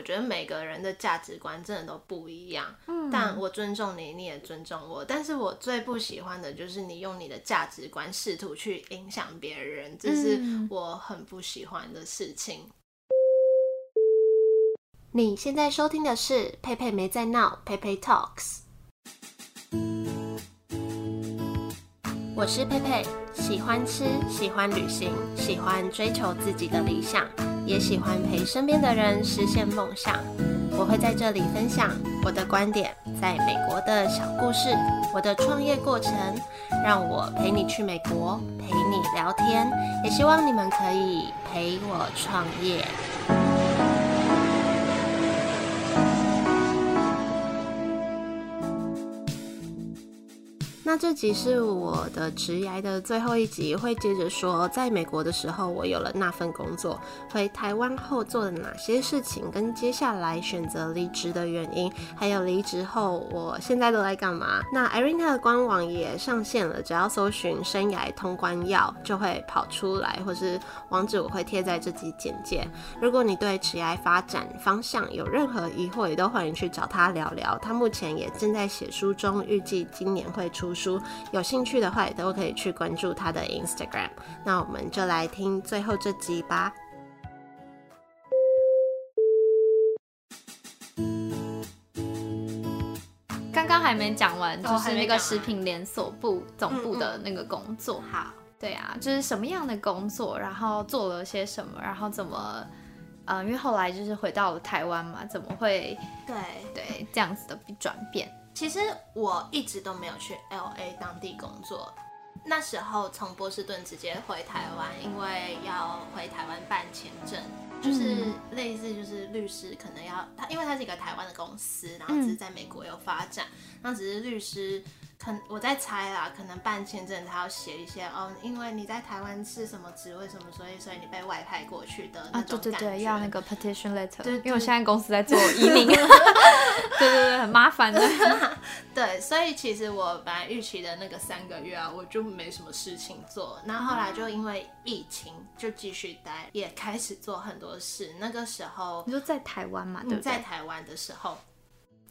我觉得每个人的价值观真的都不一样。嗯，但我尊重你，你也尊重我。但是我最不喜欢的就是你用你的价值观试图去影响别人，这是我很不喜欢的事情。嗯。你现在收听的是佩佩没在闹，佩佩 Talks。我是佩佩，喜欢吃，喜欢旅行，喜欢追求自己的理想，也喜欢陪身边的人实现梦想。我会在这里分享我的观点，在美国的小故事，我的创业过程，让我陪你去美国，陪你聊天，也希望你们可以陪我创业。那这集是我的职涯的最后一集，会接着说，在美国的时候，我有了那份工作，回台湾后做了哪些事情，跟接下来选择离职的原因，还有离职后我现在都在干嘛。那 Irena 的官网也上线了，只要搜寻“生涯通关药”就会跑出来，或是网址我会贴在这集简介。如果你对职涯发展方向有任何疑惑，也都欢迎去找他聊聊。他目前也正在写书中，预计今年会出书。有兴趣的话，也都可以去关注他的 Instagram。那我们就来听最后这集吧。刚刚还没讲完，就是那个食品连锁部总部的那个工作。嗯嗯、好，对啊，就是什么样的工作，然后做了些什么，然后怎么，嗯，因为后来就是回到了台湾嘛，怎么会对对这样子的转变？其实我一直都没有去 LA 当地工作，那时候从波士顿直接回台湾，因为要回台湾办签证，就是类似就是律师可能要他，因为他是一个台湾的公司，然后只是在美国有发展，那只是律师。可我在猜啦，可能办签证他要写一些哦，因为你在台湾是什么职位什么，所以所以你被外派过去的那种感觉。啊，对对对，要那个 petition letter。对，对，因为我现在公司在做移民。对对对，很麻烦的。对，所以其实我本来预期的那个三个月啊，我就没什么事情做。那后，后来就因为疫情就继续待，也开始做很多事。那个时候你说在台湾嘛？对，在台湾的时候。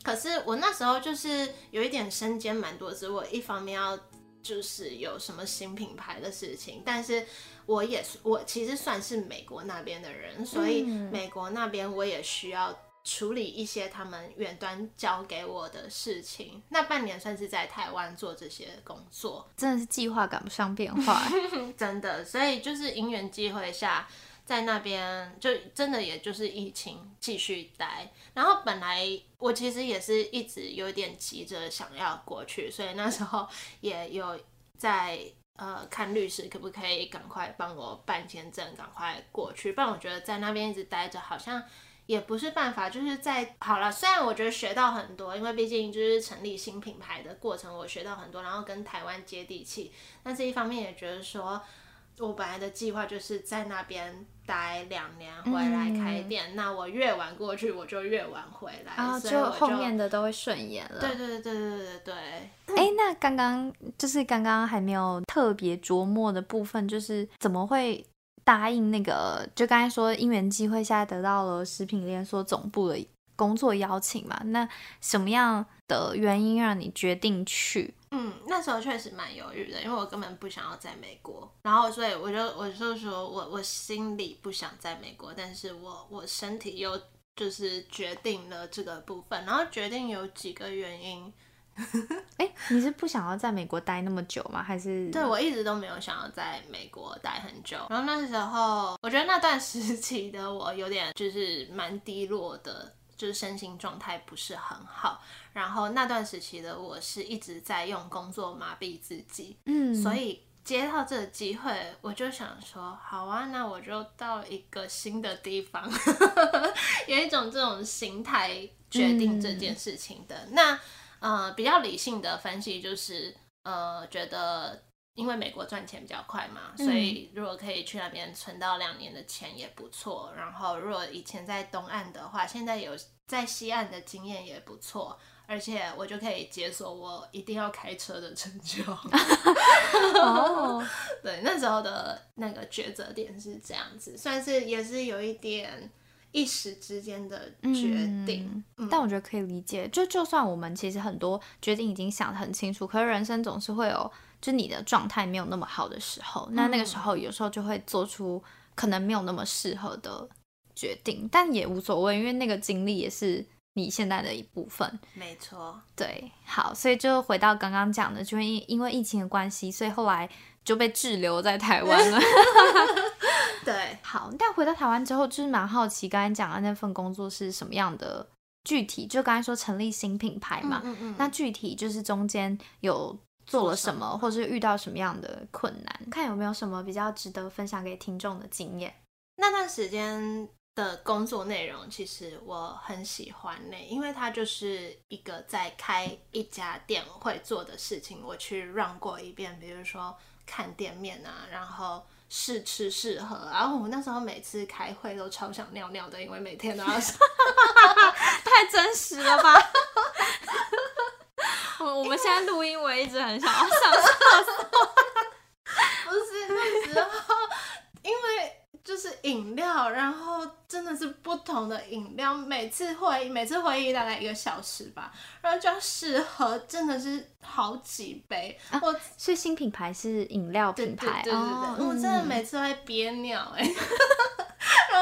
可是我那时候就是有一点身兼蛮多职，我一方面要就是有什么新品牌的事情，但是我也我其实算是美国那边的人，所以美国那边我也需要处理一些他们远端交给我的事情。那半年算是在台湾做这些工作，真的是计划赶不上变化，真的，所以就是因缘际会下。在那边就真的也就是疫情继续待，然后本来我其实也是一直有点急着想要过去，所以那时候也有在呃看律师可不可以赶快帮我办签证，赶快过去。不然我觉得在那边一直待着好像也不是办法。就是在好了，虽然我觉得学到很多，因为毕竟就是成立新品牌的过程，我学到很多，然后跟台湾接地气，但这一方面也觉得说。我本来的计划就是在那边待两年，回来开店。嗯、那我越晚过去，我就越晚回来，啊、所以就，就后面的都会顺延了。对对对对对对对。哎、欸，那刚刚就是刚刚还没有特别琢磨的部分，就是怎么会答应那个？就刚才说因缘机会下得到了食品连锁总部的工作邀请嘛？那什么样的原因让你决定去？嗯，那时候确实蛮犹豫的，因为我根本不想要在美国，然后所以我就我就说我我心里不想在美国，但是我我身体又就是决定了这个部分，然后决定有几个原因。哎、欸，你是不想要在美国待那么久吗？还是？对，我一直都没有想要在美国待很久，然后那时候我觉得那段时期的我有点就是蛮低落的。就是身心状态不是很好，然后那段时期的我是一直在用工作麻痹自己，嗯，所以接到这个机会，我就想说，好啊，那我就到一个新的地方，有一种这种心态决定这件事情的。嗯、那呃，比较理性的分析就是，呃，觉得。因为美国赚钱比较快嘛，所以如果可以去那边存到两年的钱也不错。然后如果以前在东岸的话，现在有在西岸的经验也不错，而且我就可以解锁我一定要开车的成就。哦，对，那时候的那个抉择点是这样子，算是也是有一点一时之间的决定。嗯嗯、但我觉得可以理解，就就算我们其实很多决定已经想得很清楚，可是人生总是会有，就你的状态没有那么好的时候，那那个时候有时候就会做出可能没有那么适合的决定，但也无所谓，因为那个经历也是你现在的一部分。没错，对，好，所以就回到刚刚讲的，就因因为疫情的关系，所以后来就被滞留在台湾了。对，好，但回到台湾之后，就是蛮好奇，刚才讲的那份工作是什么样的？具体就刚才说成立新品牌嘛，嗯嗯嗯，那具体就是中间有做了什么，什么或是遇到什么样的困难，看有没有什么比较值得分享给听众的经验。那段时间的工作内容，其实我很喜欢呢，因为它就是一个在开一家店会做的事情，我去 run 过一遍，比如说看店面啊，然后。试吃试喝，然后我们那时候每次开会都超想尿尿的，因为每天都要 上，太真实了吧？我我们现在录音，我一直很想要上厕所。不是那时候。就是饮料，然后真的是不同的饮料，每次会每次会议大概一个小时吧，然后就要试喝，真的是好几杯。啊、我所以新品牌是饮料品牌，对对对，对，哦、我真的每次会憋尿哎、欸。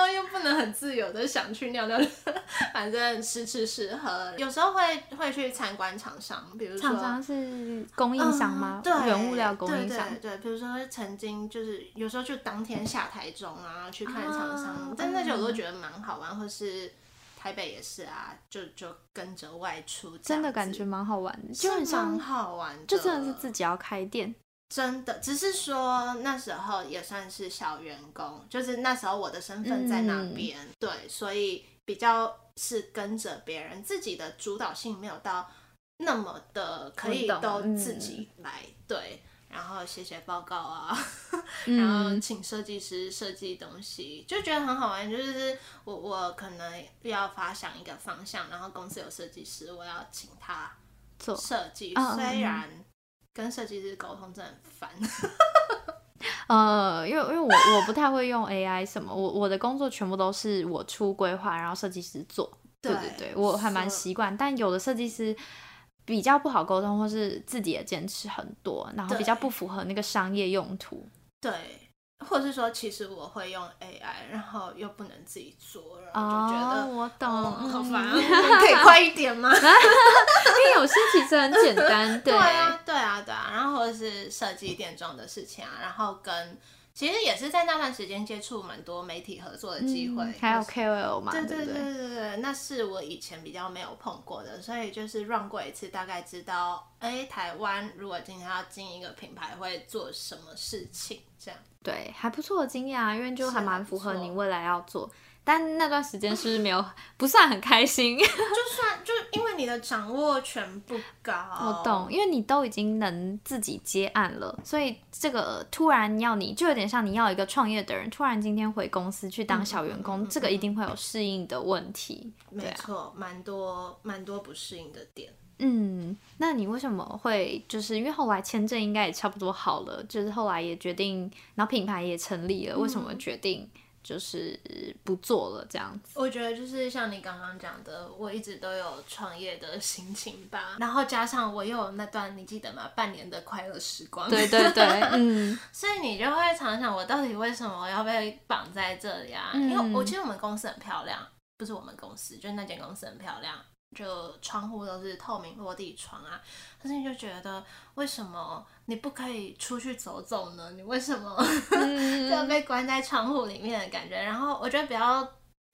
又不能很自由的想去尿尿，反正吃吃试喝，有时候会会去参观厂商，比如说厂商是供应商吗？嗯、对，原物料供应商。对，对，对，比如说曾经就是有时候就当天下台中啊去看厂商，啊、但那些我都觉得蛮好玩，或是台北也是啊，就就跟着外出，真的感觉蛮好玩的，就很蛮好玩的，就真的是自己要开店。真的，只是说那时候也算是小员工，就是那时候我的身份在那边，嗯、对，所以比较是跟着别人，自己的主导性没有到那么的可以都自己来，嗯、对，然后写写报告啊，嗯、然后请设计师设计东西，就觉得很好玩。就是我我可能要发想一个方向，然后公司有设计师，我要请他做设计，虽然。跟设计师沟通真的很烦，呃，因为因为我我不太会用 AI 什么，我我的工作全部都是我出规划，然后设计师做。对对对，我还蛮习惯。但有的设计师比较不好沟通，或是自己也坚持很多，然后比较不符合那个商业用途。对。或者是说，其实我会用 AI，然后又不能自己做，然后就觉得、哦、我懂，哦、好烦、啊，可以快一点吗？因为有些其实很简单，对，对啊，对啊，对啊，然后或者是设计店装的事情啊，然后跟。其实也是在那段时间接触蛮多媒体合作的机会，嗯，还有 KOL 嘛，对对对对对对，那是我以前比较没有碰过的，所以就是 run 过一次，大概知道，哎，台湾如果今天要经营一个品牌，会做什么事情，这样。对，还不错的经验啊，因为就还蛮符合你未来要做。但那段时间是没有不算很开心？就算就因为你的掌握权不高，我懂，因为你都已经能自己接案了，所以这个突然要你就有点像你要一个创业的人，突然今天回公司去当小员工，嗯嗯嗯嗯、这个一定会有适应的问题。没错，蛮、啊、多蛮多不适应的点。嗯，那你为什么会就是因为后来签证应该也差不多好了，就是后来也决定，然后品牌也成立了，嗯、为什么决定？就是不做了这样子，我觉得就是像你刚刚讲的，我一直都有创业的心情吧，然后加上我又有那段你记得吗？半年的快乐时光，对对对，嗯，所以你就会常想我到底为什么要被绑在这里啊？嗯、因为我其实我们公司很漂亮，不是我们公司，就是那间公司很漂亮。就窗户都是透明落地窗啊，可是你就觉得为什么你不可以出去走走呢？你为什么就 要被关在窗户里面的感觉？然后我觉得比较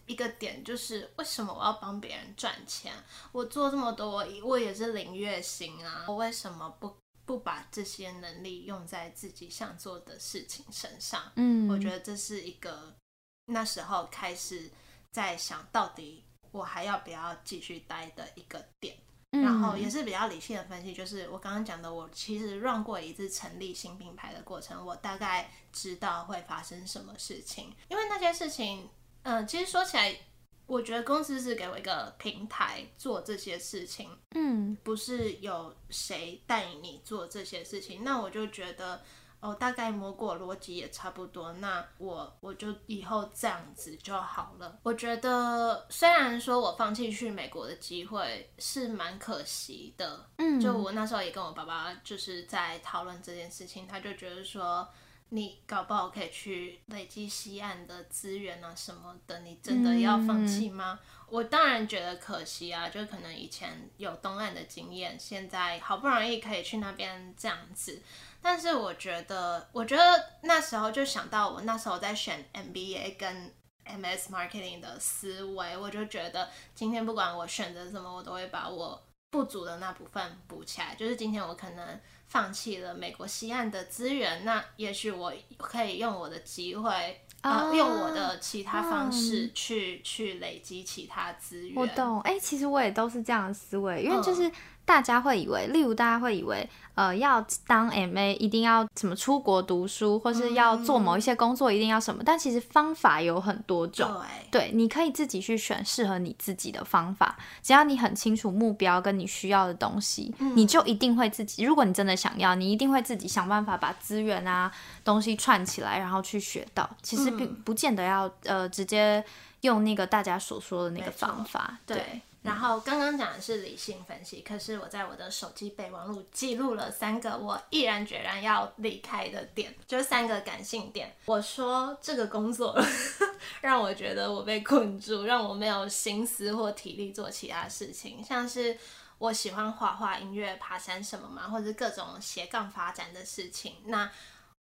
一个点就是为什么我要帮别人赚钱？我做这么多，我也是领月薪啊，我为什么不不把这些能力用在自己想做的事情身上？嗯，我觉得这是一个那时候开始在想到底。我还要不要继续待的一个点，然后也是比较理性的分析，就是我刚刚讲的，我其实 run 过一次成立新品牌的过程，我大概知道会发生什么事情，因为那些事情，嗯、呃，其实说起来，我觉得公司是给我一个平台做这些事情，嗯，不是有谁带你做这些事情，那我就觉得。哦，大概摸过逻辑也差不多，那我我就以后这样子就好了。我觉得虽然说我放弃去美国的机会是蛮可惜的，嗯，就我那时候也跟我爸爸就是在讨论这件事情，他就觉得说。你搞不好可以去累积西岸的资源啊什么的，你真的要放弃吗？嗯。我当然觉得可惜啊，就可能以前有东岸的经验，现在好不容易可以去那边这样子。但是我觉得，我觉得那时候就想到我那时候在选 MBA 跟 MS Marketing 的思维，我就觉得今天不管我选择什么，我都会把我不足的那部分补起来。就是今天我可能。放弃了美国西岸的资源，那也许我可以用我的机会，啊、呃，用我的其他方式去、嗯、去累积其他资源。我懂，哎、欸，其实我也都是这样的思维，因为就是。嗯大家会以为，例如大家会以为，呃，要当 MA 一定要什么出国读书，或是要做某一些工作一定要什么，嗯、但其实方法有很多种。对，对，你可以自己去选适合你自己的方法，只要你很清楚目标跟你需要的东西，嗯、你就一定会自己。如果你真的想要，你一定会自己想办法把资源啊东西串起来，然后去学到。其实并不见得要呃直接用那个大家所说的那个方法。对。对然后刚刚讲的是理性分析，可是我在我的手机备忘录记录了三个我毅然决然要离开的点，就三个感性点。我说这个工作 让我觉得我被困住，让我没有心思或体力做其他事情，像是我喜欢画画、音乐、爬山什么嘛，或者各种斜杠发展的事情。那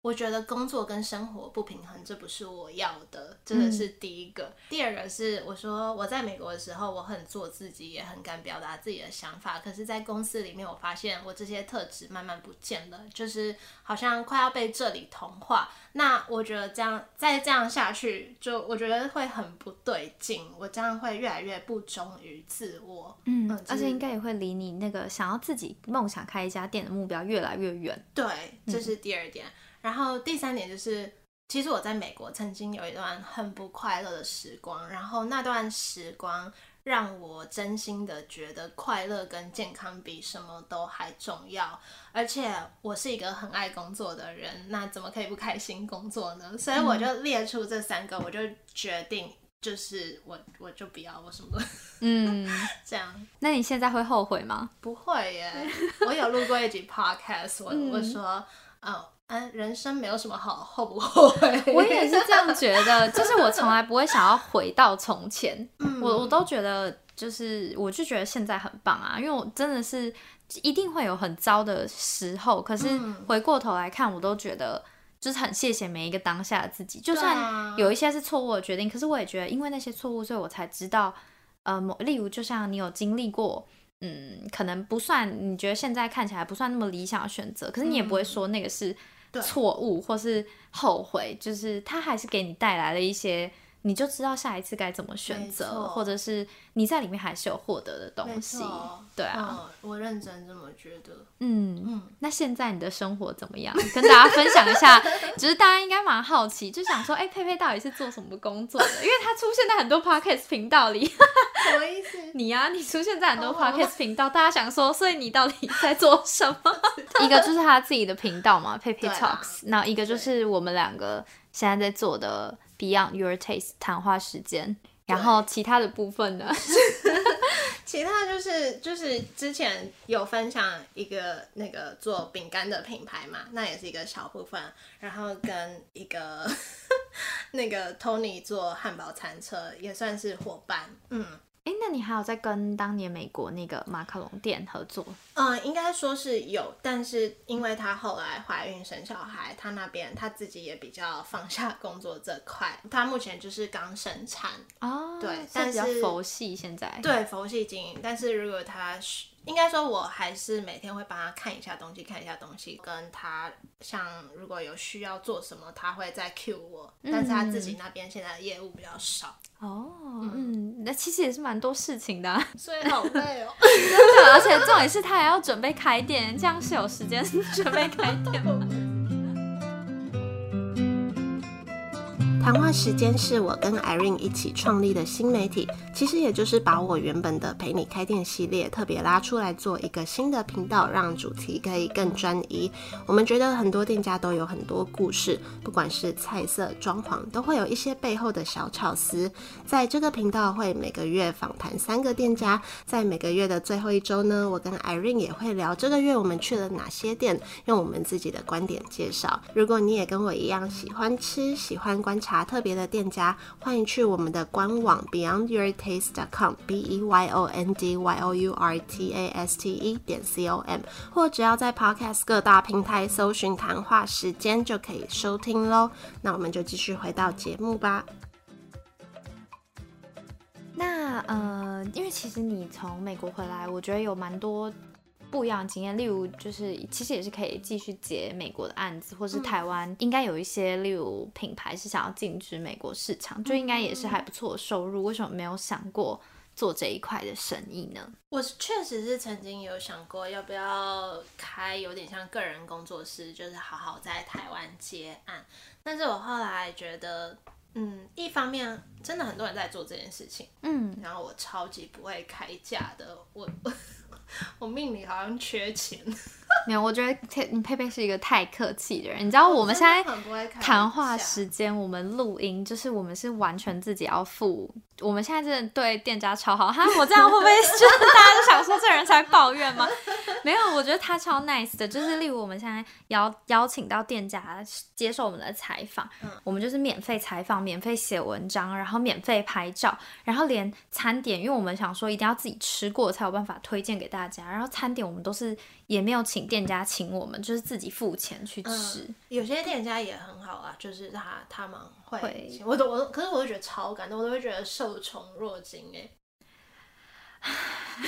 我觉得工作跟生活不平衡，这不是我要的，这个是第一个。嗯、第二个是我说我在美国的时候，我很做自己，也很敢表达自己的想法。可是，在公司里面，我发现我这些特质慢慢不见了，就是好像快要被这里同化。那我觉得这样再这样下去，就我觉得会很不对劲。我这样会越来越不忠于自我，嗯，嗯，而且应该也会离你那个想要自己梦想开一家店的目标越来越远。对，这是第二点。嗯然后第三点就是，其实我在美国曾经有一段很不快乐的时光，然后那段时光让我真心的觉得快乐跟健康比什么都还重要。而且我是一个很爱工作的人，那怎么可以不开心工作呢？所以我就列出这三个，我就决定就是我我就不要我什么，嗯，这样。那你现在会后悔吗？不会耶，我有录过一集 podcast，我我说哦。嗯，人生没有什么好后不后悔。我也是这样觉得，就是我从来不会想要回到从前。嗯、我我都觉得，就是我就觉得现在很棒啊，因为我真的是一定会有很糟的时候，可是回过头来看，我都觉得就是很谢谢每一个当下的自己。就算有一些是错误的决定，可是我也觉得，因为那些错误，所以我才知道，呃，某例如就像你有经历过，嗯，可能不算你觉得现在看起来不算那么理想的选择，可是你也不会说那个是。错误或是后悔，就是他还是给你带来了一些，你就知道下一次该怎么选择，或者是你在里面还是有获得的东西。对啊、嗯，我认真这么觉得。嗯嗯，那现在你的生活怎么样？跟大家分享一下，只是大家应该蛮好奇，就想说，哎、欸，佩佩到底是做什么工作的？因为他出现在很多 podcast 频道里。什么意思？你呀、啊，你出现在很多 podcast 频道，大家想说，所以你到底在做什么？一个就是他自己的频道嘛，佩佩 Talks，那一个就是我们两个现在在做的 Beyond Your Taste 谈话时间。然后其他的部分呢？其他就是就是之前有分享一个那个做饼干的品牌嘛，那也是一个小部分。然后跟一个 那个 Tony 做汉堡餐车，也算是伙伴。嗯。哎，那你还有在跟当年美国那个马卡龙店合作？嗯，应该说是有，但是因为他后来怀孕生小孩，他那边他自己也比较放下工作这块，他目前就是刚生产哦，对，但是比较佛系现在，对，佛系经营。但是如果他是应该说，我还是每天会帮他看一下东西，看一下东西，跟他像如果有需要做什么，他会再 cue 我。但是他自己那边现在的业务比较少哦，嗯，那其实也是蛮多事情的，所以好累哦。真的，而且重点是他还要准备开店，这样是有时间 准备开店吗？谈话时间是我跟 Irene 一起创立的新媒体，其实也就是把我原本的陪你开店系列特别拉出来做一个新的频道，让主题可以更专一。我们觉得很多店家都有很多故事，不管是菜色、装潢，都会有一些背后的小巧思。在这个频道会每个月访谈三个店家，在每个月的最后一周呢，我跟 Irene 也会聊这个月我们去了哪些店，用我们自己的观点介绍。如果你也跟我一样喜欢吃，喜欢观察特别的店家，欢迎去我们的官网 beyondyourtaste.com，b e y o n d y o u r t a s t e 点 c o m，或只要在 Podcast 各大平台搜寻谈话时间就可以收听喽。那我们就继续回到节目吧。那呃，因为其实你从美国回来，我觉得有蛮多。不一样的经验，例如就是其实也是可以继续接美国的案子，或是台湾应该有一些，例如品牌是想要进军美国市场，就应该也是还不错的收入。为什么没有想过做这一块的生意呢？我确实是曾经有想过要不要开有点像个人工作室，就是好好在台湾接案，但是我后来觉得，嗯，一方面真的很多人在做这件事情，嗯，然后我超级不会开价的，我。我命里好像缺钱，没有，我觉得佩佩佩是一个太客气的人。你知道我们现在谈话时间，我们录音就是我们是完全自己要付。我们现在真的对店家超好，哈，我这样会不会就是大家都想说这人才抱怨吗？没有，我觉得他超 nice 的，就是例如我们现在邀邀请到店家接受我们的采访，嗯，我们就是免费采访、免费写文章，然后免费拍照，然后连餐点，因为我们想说一定要自己吃过才有办法推荐给大家，然后餐点我们都是也没有请店家请我们，就是自己付钱去吃。嗯，有些店家也很好啊，就是他他们。会，我都我都，可是我都觉得超感动，我都会觉得受宠若惊哎，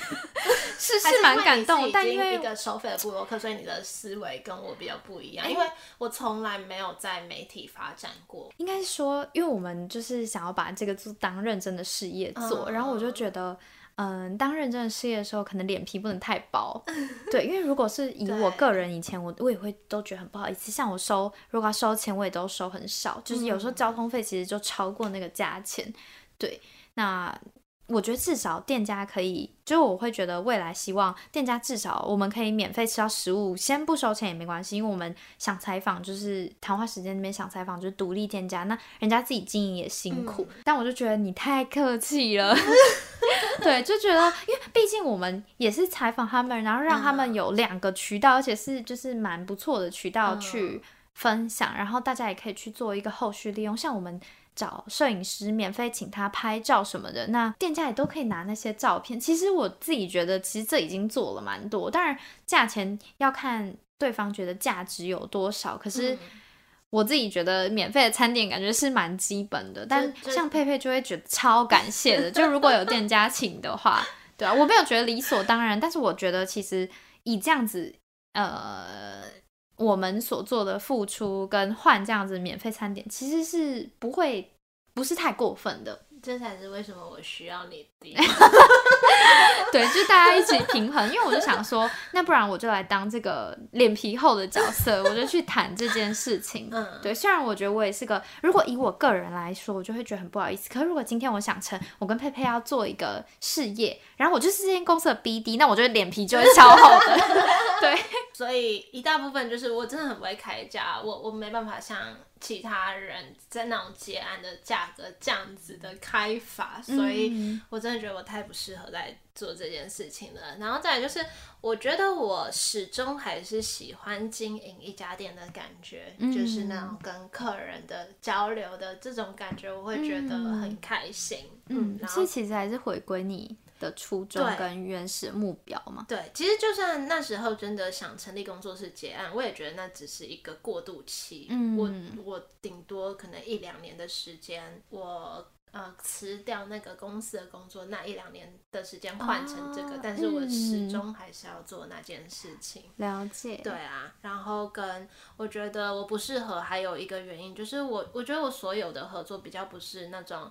是是蛮感动，但因为一个收费的布洛克，所以你的思维跟我比较不一样，因为我从来没有在媒体发展过。应该说，因为我们就是想要把这个做当认真的事业做，嗯、然后我就觉得。嗯，当认真的事业的时候，可能脸皮不能太薄。对，因为如果是以我个人以前，我我也会都觉得很不好意思。像我收，如果要收钱，我也都收很少，就是有时候交通费其实就超过那个价钱。对，那。我觉得至少店家可以，就是我会觉得未来希望店家至少我们可以免费吃到食物，先不收钱也没关系，因为我们想采访就是谈话时间那边想采访就是独立店家，那人家自己经营也辛苦，嗯、但我就觉得你太客气了，对，就觉得因为毕竟我们也是采访他们，然后让他们有两个渠道，而且是就是蛮不错的渠道去分享，然后大家也可以去做一个后续利用，像我们。找摄影师免费请他拍照什么的，那店家也都可以拿那些照片。其实我自己觉得，其实这已经做了蛮多。当然，价钱要看对方觉得价值有多少。可是我自己觉得，免费的餐点感觉是蛮基本的。但像佩佩就会觉得超感谢的。就如果有店家请的话，对啊，我没有觉得理所当然。但是我觉得，其实以这样子，呃。我们所做的付出跟换这样子免费餐点，其实是不会，不是太过分的。这才是为什么我需要你的。对，就大家一起平衡。因为我就想说，那不然我就来当这个脸皮厚的角色，我就去谈这件事情。嗯，对。虽然我觉得我也是个，如果以我个人来说，我就会觉得很不好意思。可是如果今天我想成我跟佩佩要做一个事业，然后我就是这间公司的 BD，那我觉得脸皮就会超厚的。对。所以一大部分就是我真的很不会开价，我我没办法像。其他人在那种结案的价格这样子的开法，所以我真的觉得我太不适合在做这件事情了。然后再来就是，我觉得我始终还是喜欢经营一家店的感觉，嗯、就是那种跟客人的交流的这种感觉，我会觉得很开心。嗯，然后所以其实还是回归你的初衷跟原始目标嘛。对，其实就算那时候真的想成立工作室结案，我也觉得那只是一个过渡期。嗯，我我顶多可能一两年的时间，我呃辞掉那个公司的工作，那一两年的时间换成这个，哦、但是我始终还是要做那件事情。了解。对啊，然后跟我觉得我不适合，还有一个原因就是我我觉得我所有的合作比较不是那种。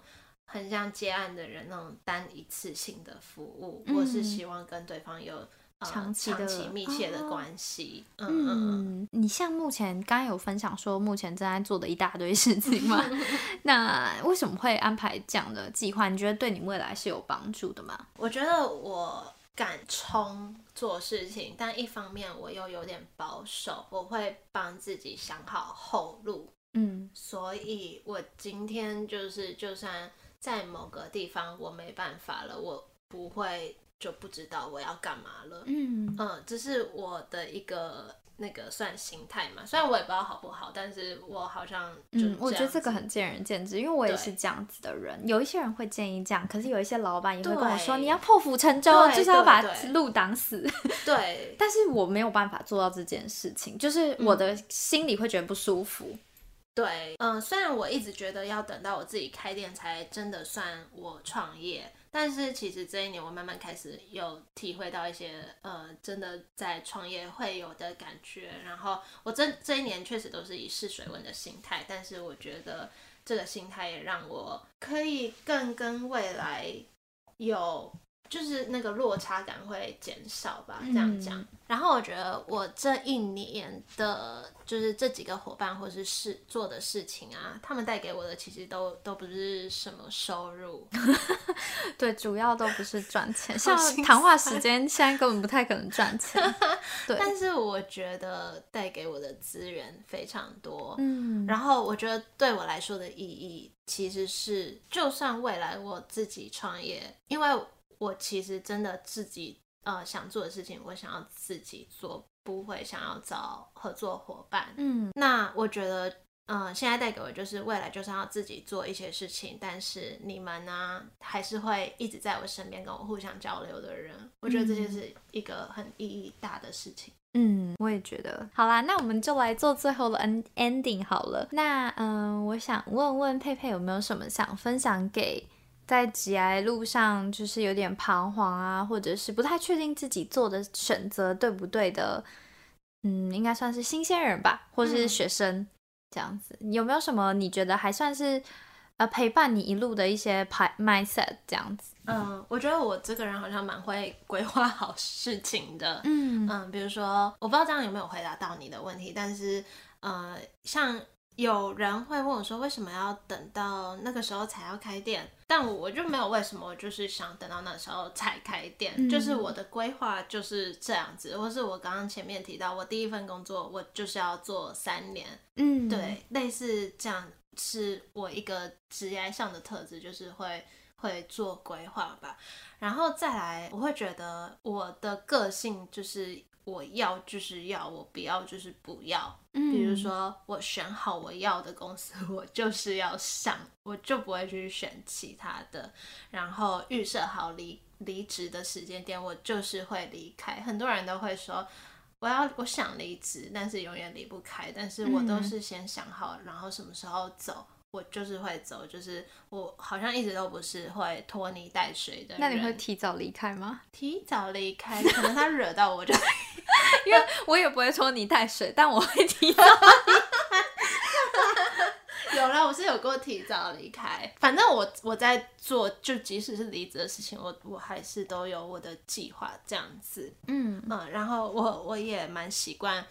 很像接案的人那种单一次性的服务，我、嗯、是希望跟对方有长期的、长期密切的关系。哦、嗯嗯，你像目前刚刚有分享说，目前正在做的一大堆事情嘛？那为什么会安排这样的计划？你觉得对你未来是有帮助的吗？我觉得我敢冲做事情，但一方面我又有点保守，我会帮自己想好后路。嗯，所以我今天就是，就算在某个地方我没办法了，我不会就不知道我要干嘛了。嗯嗯，这是我的一个那个算心态嘛，虽然我也不知道好不好，但是我好像就嗯，我觉得这个很见仁见智，因为我也是这样子的人。有一些人会建议这样，可是有一些老板也会跟我说，你要破釜沉舟，就是要把路挡死。对，但是我没有办法做到这件事情，就是我的心里会觉得不舒服。嗯对，嗯，虽然我一直觉得要等到我自己开店才真的算我创业，但是其实这一年我慢慢开始有体会到一些，呃，真的在创业会有的感觉。然后我这这一年确实都是以试水温的心态，但是我觉得这个心态也让我可以更跟未来有。就是那个落差感会减少吧，这样讲。嗯、然后我觉得我这一年的，就是这几个伙伴或是事做的事情啊，他们带给我的其实都都不是什么收入，对，主要都不是赚钱。像谈话时间现在根本不太可能赚钱，对。但是我觉得带给我的资源非常多，嗯。然后我觉得对我来说的意义，其实是就算未来我自己创业，因为。我其实真的自己呃想做的事情，我想要自己做，不会想要找合作伙伴。嗯，那我觉得，嗯、呃，现在带给我就是未来就是要自己做一些事情，但是你们呢，还是会一直在我身边跟我互相交流的人。我觉得这就是一个很意义大的事情。嗯，我也觉得。好啦，那我们就来做最后的 ending 好了。那嗯、呃，我想问问佩佩有没有什么想分享给。在职涯路上，就是有点彷徨啊，或者是不太确定自己做的选择对不对的，嗯，应该算是新鲜人吧，或是学生这样子。有没有什么你觉得还算是呃陪伴你一路的一些排 mindset 这样子？嗯，我觉得我这个人好像蛮会规划好事情的。嗯嗯，比如说，我不知道这样有没有回答到你的问题，但是呃，像。有人会问我说，为什么要等到那个时候才要开店？但我我就没有为什么，我就是想等到那时候才开店，嗯、就是我的规划就是这样子，或是我刚刚前面提到，我第一份工作我就是要做三年，嗯，对，类似这样是我一个职业上的特质，就是会会做规划吧。然后再来，我会觉得我的个性就是。我要就是要，我不要就是不要。嗯，比如说我选好我要的公司，我就是要上，我就不会去选其他的。然后预设好离离职的时间点，我就是会离开。很多人都会说我要我想离职，但是永远离不开。但是我都是先想好，然后什么时候走。我就是会走，就是我好像一直都不是会拖泥带水的人。那你会提早离开吗？提早离开，可能他惹到我就，因为我也不会拖泥带水，但我会提早。有啦，我是有过提早离开。反正我我在做，就即使是离职的事情，我我还是都有我的计划这样子。嗯嗯，然后我我也蛮习惯。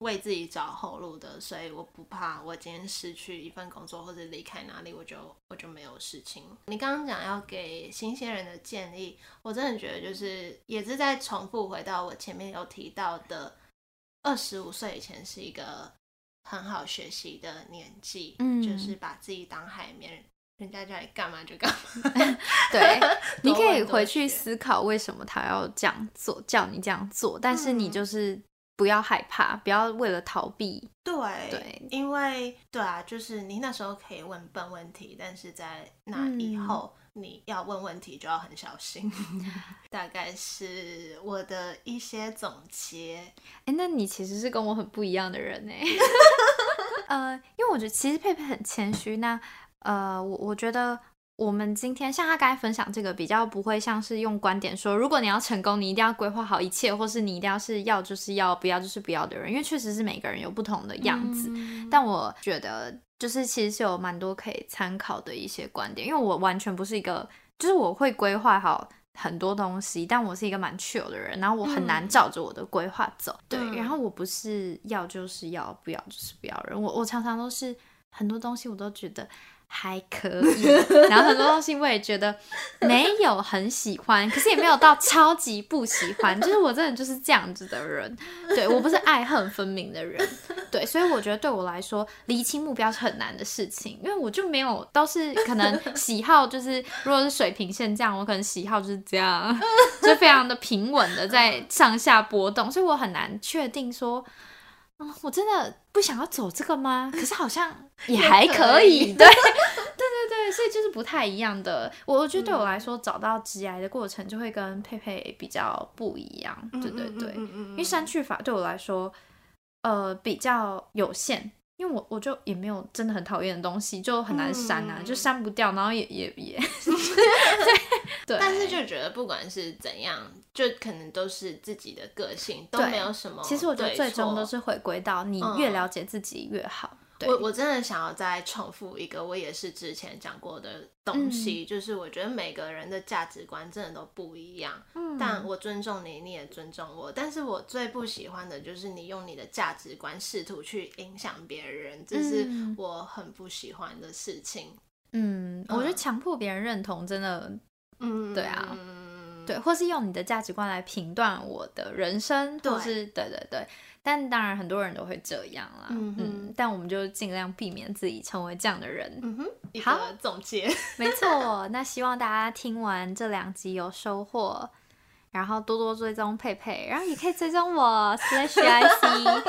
为自己找后路的，所以我不怕我今天失去一份工作或者离开哪里，我就我就没有事情。你刚刚讲要给新鲜人的建议，我真的觉得就是也是在重复回到我前面有提到的，二十五岁以前是一个很好学习的年纪，嗯，就是把自己当海绵，人家叫你干嘛就干嘛。对，你可以回去思考为什么他要这样做，叫你这样做，但是你就是。嗯不要害怕，不要为了逃避。对对，因为对啊，就是你那时候可以问笨问题，但是在那以后，嗯、你要问问题就要很小心。大概是我的一些总结。哎，那你其实是跟我很不一样的人呢。呃，因为我觉得其实佩佩很谦虚。那呃，我我觉得。我们今天像他刚才分享这个，比较不会像是用观点说，如果你要成功，你一定要规划好一切，或是你一定要是要就是要，不要就是不要的人，因为确实是每个人有不同的样子。嗯、但我觉得就是其实是有蛮多可以参考的一些观点，因为我完全不是一个，就是我会规划好很多东西，但我是一个蛮 chill 的人，然后我很难照着我的规划走。嗯、对，然后我不是要就是要，不要就是不要人。我我常常都是很多东西我都觉得。还可以，然后很多东西我也觉得没有很喜欢，可是也没有到超级不喜欢，就是我真的就是这样子的人，对，我不是爱恨分明的人，对，所以我觉得对我来说，厘清目标是很难的事情，因为我就没有，都是可能喜好就是，如果是水平线这样，我可能喜好就是这样，就非常的平稳的在上下波动，所以我很难确定说。嗯，我真的不想要走这个吗？可是好像也还可以，对，对对对，所以就是不太一样的。我我觉得对我来说，找到直癌的过程就会跟佩佩比较不一样，对对对，因为删去法对我来说，呃，比较有限。因为我我就也没有真的很讨厌的东西，就很难删啊，嗯、就删不掉，然后也也也，对 对。但是就觉得不管是怎样，就可能都是自己的个性，都没有什么。其实我觉得最终都是回归到你越了解自己越好。我我真的想要再重复一个，我也是之前讲过的东西，嗯、就是我觉得每个人的价值观真的都不一样，嗯、但我尊重你，你也尊重我，但是我最不喜欢的就是你用你的价值观试图去影响别人，这是我很不喜欢的事情。嗯，嗯我觉得强迫别人认同真的，嗯，对啊，对，或是用你的价值观来评断我的人生，或是对对对。但当然，很多人都会这样啦。嗯，嗯，但我们就尽量避免自己成为这样的人。嗯哼，一个总结，没错。那希望大家听完这两集有收获，然后多多追踪佩佩，然后也可以追踪我 slash ic，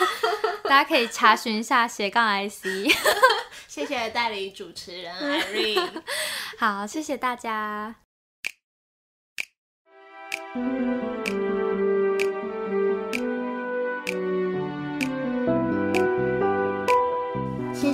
大家可以查询一下斜杠 ic。谢谢代理主持人 Irene，好，谢谢大家。谢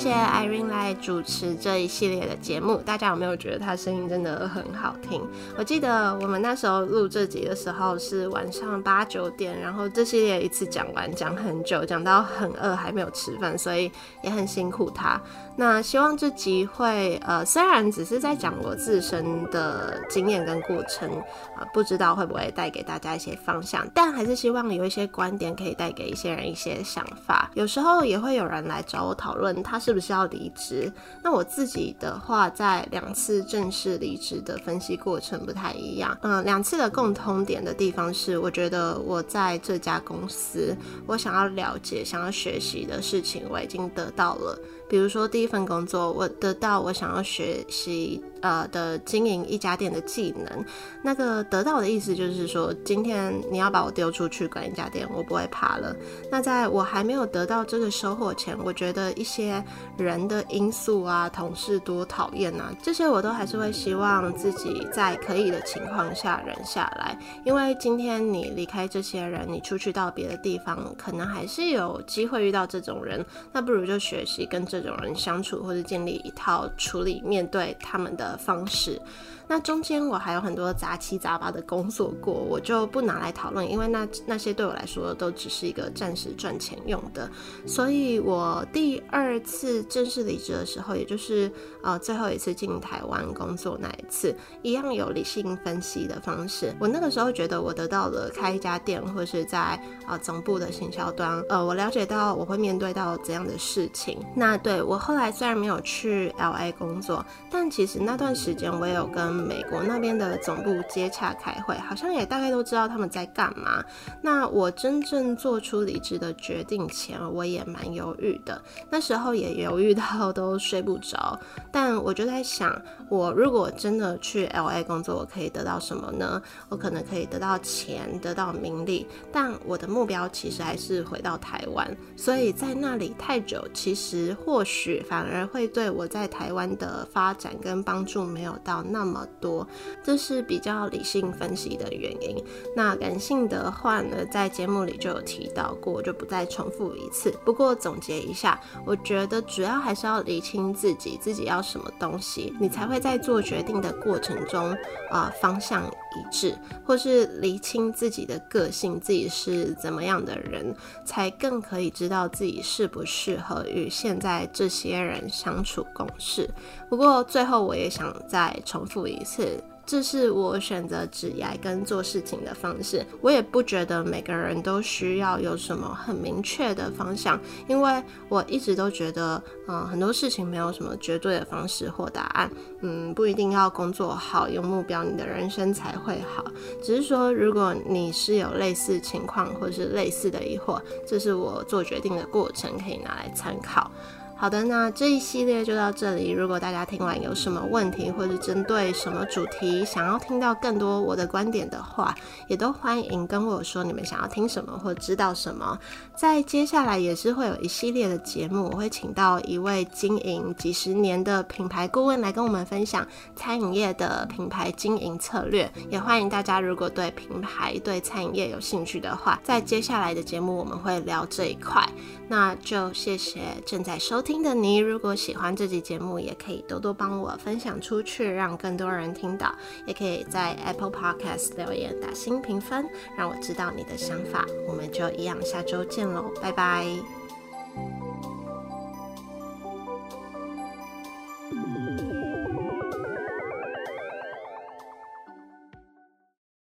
谢 Irene 来主持这一系列的节目，大家有没有觉得她声音真的很好听？我记得我们那时候录这集的时候是晚上八九点，然后这系列一次讲完，讲很久，讲到很饿还没有吃饭，所以也很辛苦她。那希望这集会，呃，虽然只是在讲我自身的经验跟过程，呃，不知道会不会带给大家一些方向，但还是希望有一些观点可以带给一些人一些想法。有时候也会有人来找我讨论，他是不是要离职？那我自己的话，在两次正式离职的分析过程不太一样。嗯、两次的共通点的地方是，我觉得我在这家公司，我想要了解、想要学习的事情，我已经得到了。比如说第一份工作，我得到我想要学习呃的经营一家店的技能。那个得到的意思就是说，今天你要把我丢出去管一家店，我不会怕了。那在我还没有得到这个收获前，我觉得一些人的因素啊，同事多讨厌啊，这些我都还是会希望自己在可以的情况下忍下来。因为今天你离开这些人，你出去到别的地方，可能还是有机会遇到这种人。那不如就学习跟这种人相处，或者建立一套处理面对他们的的方式。那中间我还有很多杂七杂八的工作过，我就不拿来讨论，因为那那些对我来说都只是一个暂时赚钱用的。所以我第二次正式离职的时候，也就是呃最后一次进台湾工作那一次，一样有理性分析的方式。我那个时候觉得我得到了开一家店，或是在呃总部的行销端，呃我了解到我会面对到怎样的事情。那对我后来虽然没有去 LA 工作，但其实那段时间我也有跟美国那边的总部接洽开会，好像也大概都知道他们在干嘛。那我真正做出离职的决定前，我也蛮犹豫的。那时候也犹豫到都睡不着。但我就在想，我如果真的去 LA 工作，我可以得到什么呢？我可能可以得到钱，得到名利。但我的目标其实还是回到台湾。所以在那里太久，其实或许反而会对我在台湾的发展跟帮助没有到那么多，这是比较理性分析的原因。那感性的话呢，在节目里就有提到过，就不再重复一次。不过总结一下，我觉得主要还是要理清自己，自己要什么东西，你才会在做决定的过程中，啊、方向一致，或是厘清自己的个性，自己是怎么样的人，才更可以知道自己适不适合与现在这些人相处共事。不过最后我也想再重复一次。这是我选择职业跟做事情的方式。我也不觉得每个人都需要有什么很明确的方向，因为我一直都觉得，嗯、很多事情没有什么绝对的方式或答案。嗯，不一定要工作好，有目标，你的人生才会好。只是说，如果你是有类似情况或是类似的疑惑，这是我做决定的过程，可以拿来参考。好的，那这一系列就到这里。如果大家听完有什么问题，或者针对什么主题想要听到更多我的观点的话，也都欢迎跟我说你们想要听什么或知道什么。在接下来也是会有一系列的节目，我会请到一位经营几十年的品牌顾问来跟我们分享餐饮业的品牌经营策略。也欢迎大家如果对品牌、对餐饮业有兴趣的话，在接下来的节目我们会聊这一块。那就谢谢正在收听的你。如果喜欢这集节目，也可以多多帮我分享出去，让更多人听到。也可以在 Apple Podcast 留言打新评分，让我知道你的想法。我们就一样，下周见喽，拜拜。